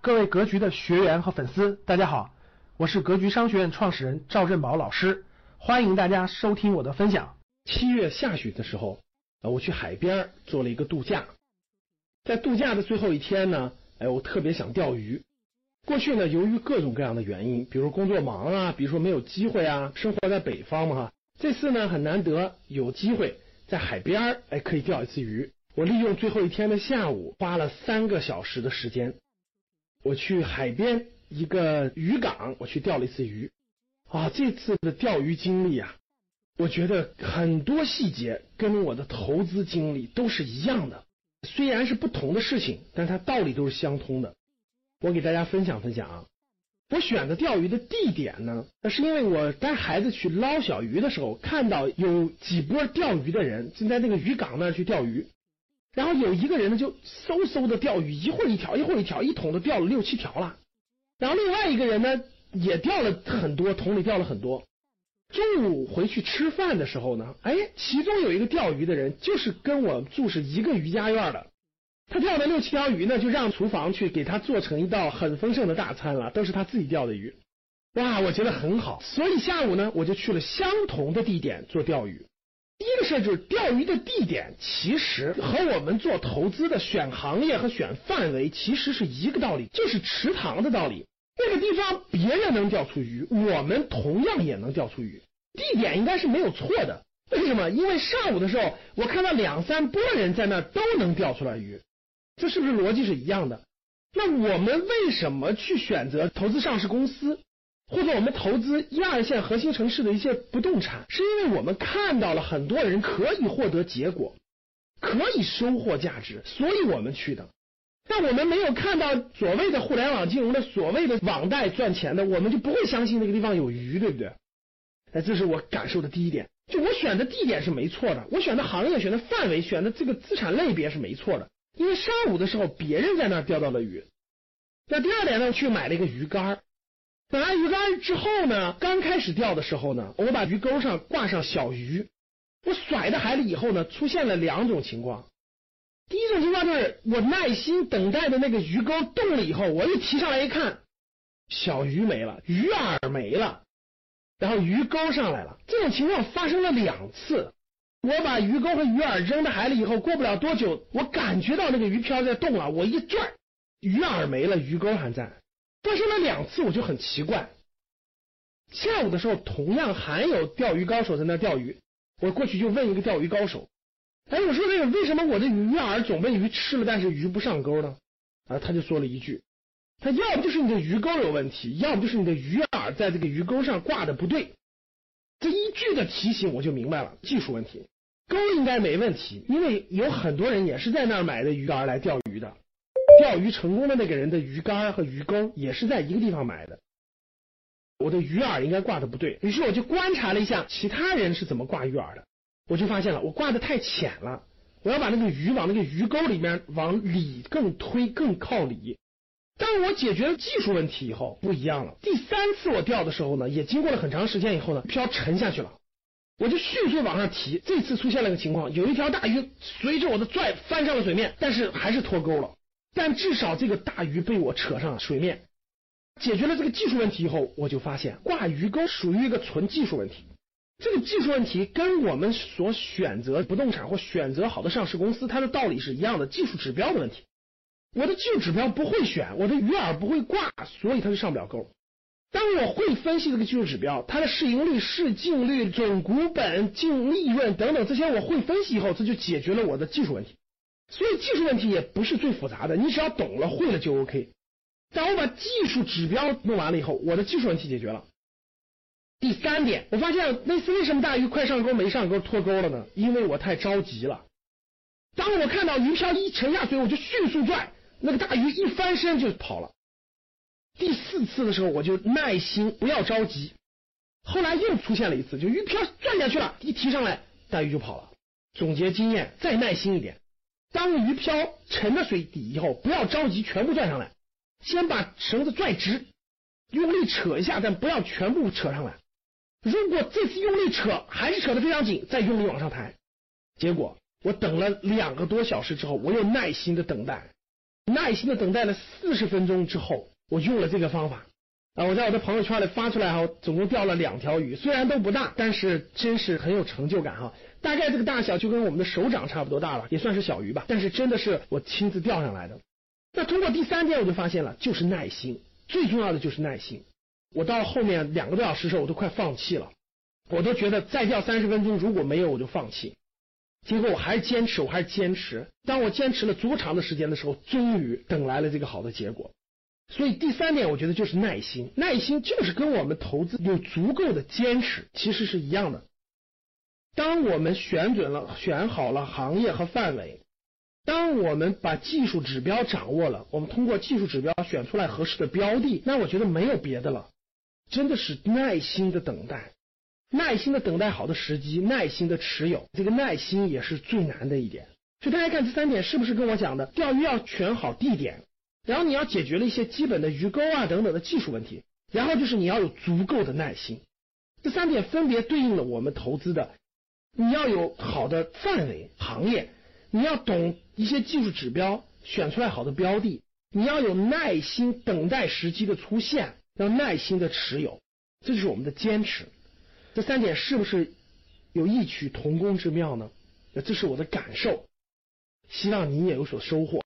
各位格局的学员和粉丝，大家好，我是格局商学院创始人赵振宝老师，欢迎大家收听我的分享。七月下旬的时候，呃，我去海边做了一个度假，在度假的最后一天呢，哎，我特别想钓鱼。过去呢，由于各种各样的原因，比如工作忙啊，比如说没有机会啊，生活在北方嘛哈。这次呢，很难得有机会在海边，哎，可以钓一次鱼。我利用最后一天的下午，花了三个小时的时间，我去海边一个渔港，我去钓了一次鱼。啊，这次的钓鱼经历啊，我觉得很多细节跟我的投资经历都是一样的，虽然是不同的事情，但它道理都是相通的。我给大家分享分享啊。我选择钓鱼的地点呢，那是因为我带孩子去捞小鱼的时候，看到有几波钓鱼的人正在那个渔港那儿去钓鱼。然后有一个人呢，就嗖嗖的钓鱼，一会儿一条，一会儿一条，一桶都钓了六七条了。然后另外一个人呢，也钓了很多，桶里钓了很多。中午回去吃饭的时候呢，哎，其中有一个钓鱼的人，就是跟我住是一个渔家院的。他钓的六七条鱼呢，就让厨房去给他做成一道很丰盛的大餐了，都是他自己钓的鱼。哇，我觉得很好。所以下午呢，我就去了相同的地点做钓鱼。第一个事儿就是钓鱼的地点，其实和我们做投资的选行业和选范围其实是一个道理，就是池塘的道理。那个地方别人能钓出鱼，我们同样也能钓出鱼。地点应该是没有错的。为什么？因为上午的时候，我看到两三拨人在那儿都能钓出来鱼，这是不是逻辑是一样的？那我们为什么去选择投资上市公司？或者我们投资一二线核心城市的一些不动产，是因为我们看到了很多人可以获得结果，可以收获价值，所以我们去的。但我们没有看到所谓的互联网金融的所谓的网贷赚钱的，我们就不会相信那个地方有鱼，对不对？哎，这是我感受的第一点。就我选的地点是没错的，我选的行业、选的范围、选的这个资产类别是没错的，因为上午的时候别人在那儿钓到了鱼。那第二点呢，去买了一个鱼竿儿。买完鱼竿之后呢，刚开始钓的时候呢，我把鱼钩上挂上小鱼，我甩到海里以后呢，出现了两种情况。第一种情况就是我耐心等待的那个鱼钩动了以后，我一提上来一看，小鱼没了，鱼饵没了，然后鱼钩上来了。这种情况发生了两次。我把鱼钩和鱼饵扔到海里以后，过不了多久，我感觉到那个鱼漂在动了，我一拽，鱼饵没了，鱼钩还在。发生了两次，我就很奇怪。下午的时候，同样还有钓鱼高手在那钓鱼，我过去就问一个钓鱼高手：“哎，我说那个为什么我的鱼饵总被鱼吃了，但是鱼不上钩呢？”啊，他就说了一句：“他要不就是你的鱼钩有问题，要不就是你的鱼饵在这个鱼钩上挂的不对。”这一句的提醒，我就明白了技术问题，钩应该没问题，因为有很多人也是在那儿买的鱼饵来钓鱼的。钓鱼成功的那个人的鱼竿和鱼钩也是在一个地方买的，我的鱼饵应该挂的不对，于是我就观察了一下其他人是怎么挂鱼饵的，我就发现了我挂的太浅了，我要把那个鱼往那个鱼钩里面往里更推，更靠里。当我解决了技术问题以后，不一样了。第三次我钓的时候呢，也经过了很长时间以后呢，漂沉下去了，我就迅速往上提。这次出现了个情况，有一条大鱼随着我的拽翻上了水面，但是还是脱钩了。但至少这个大鱼被我扯上了水面，解决了这个技术问题以后，我就发现挂鱼钩属于一个纯技术问题。这个技术问题跟我们所选择不动产或选择好的上市公司，它的道理是一样的，技术指标的问题。我的技术指标不会选，我的鱼饵不会挂，所以它就上不了钩。当我会分析这个技术指标，它的市盈率、市净率、总股本、净利润等等这些我会分析以后，这就解决了我的技术问题。所以技术问题也不是最复杂的，你只要懂了会了就 OK。当我把技术指标弄完了以后，我的技术问题解决了。第三点，我发现那次为什么大鱼快上钩没上钩脱钩了呢？因为我太着急了。当我看到鱼漂一沉下水，我就迅速拽，那个大鱼一翻身就跑了。第四次的时候，我就耐心不要着急。后来又出现了一次，就鱼漂转下去了，一提上来，大鱼就跑了。总结经验，再耐心一点。当鱼漂沉到水底以后，不要着急全部拽上来，先把绳子拽直，用力扯一下，但不要全部扯上来。如果这次用力扯还是扯得非常紧，再用力往上抬。结果我等了两个多小时之后，我又耐心的等待，耐心的等待了四十分钟之后，我用了这个方法啊，我在我的朋友圈里发出来哈，总共钓了两条鱼，虽然都不大，但是真是很有成就感哈。大概这个大小就跟我们的手掌差不多大了，也算是小鱼吧，但是真的是我亲自钓上来的。那通过第三天，我就发现了，就是耐心，最重要的就是耐心。我到后面两个多小时的时候，我都快放弃了，我都觉得再钓三十分钟，如果没有我就放弃。结果我还是坚持，我还是坚持。当我坚持了足长的时间的时候，终于等来了这个好的结果。所以第三点，我觉得就是耐心。耐心就是跟我们投资有足够的坚持，其实是一样的。当我们选准了、选好了行业和范围，当我们把技术指标掌握了，我们通过技术指标选出来合适的标的，那我觉得没有别的了，真的是耐心的等待。耐心的等待好的时机，耐心的持有，这个耐心也是最难的一点。所以大家看这三点是不是跟我讲的？钓鱼要选好地点，然后你要解决了一些基本的鱼钩啊等等的技术问题，然后就是你要有足够的耐心。这三点分别对应了我们投资的，你要有好的范围行业，你要懂一些技术指标，选出来好的标的，你要有耐心等待时机的出现，要耐心的持有，这就是我们的坚持。这三点是不是有异曲同工之妙呢？这是我的感受，希望你也有所收获。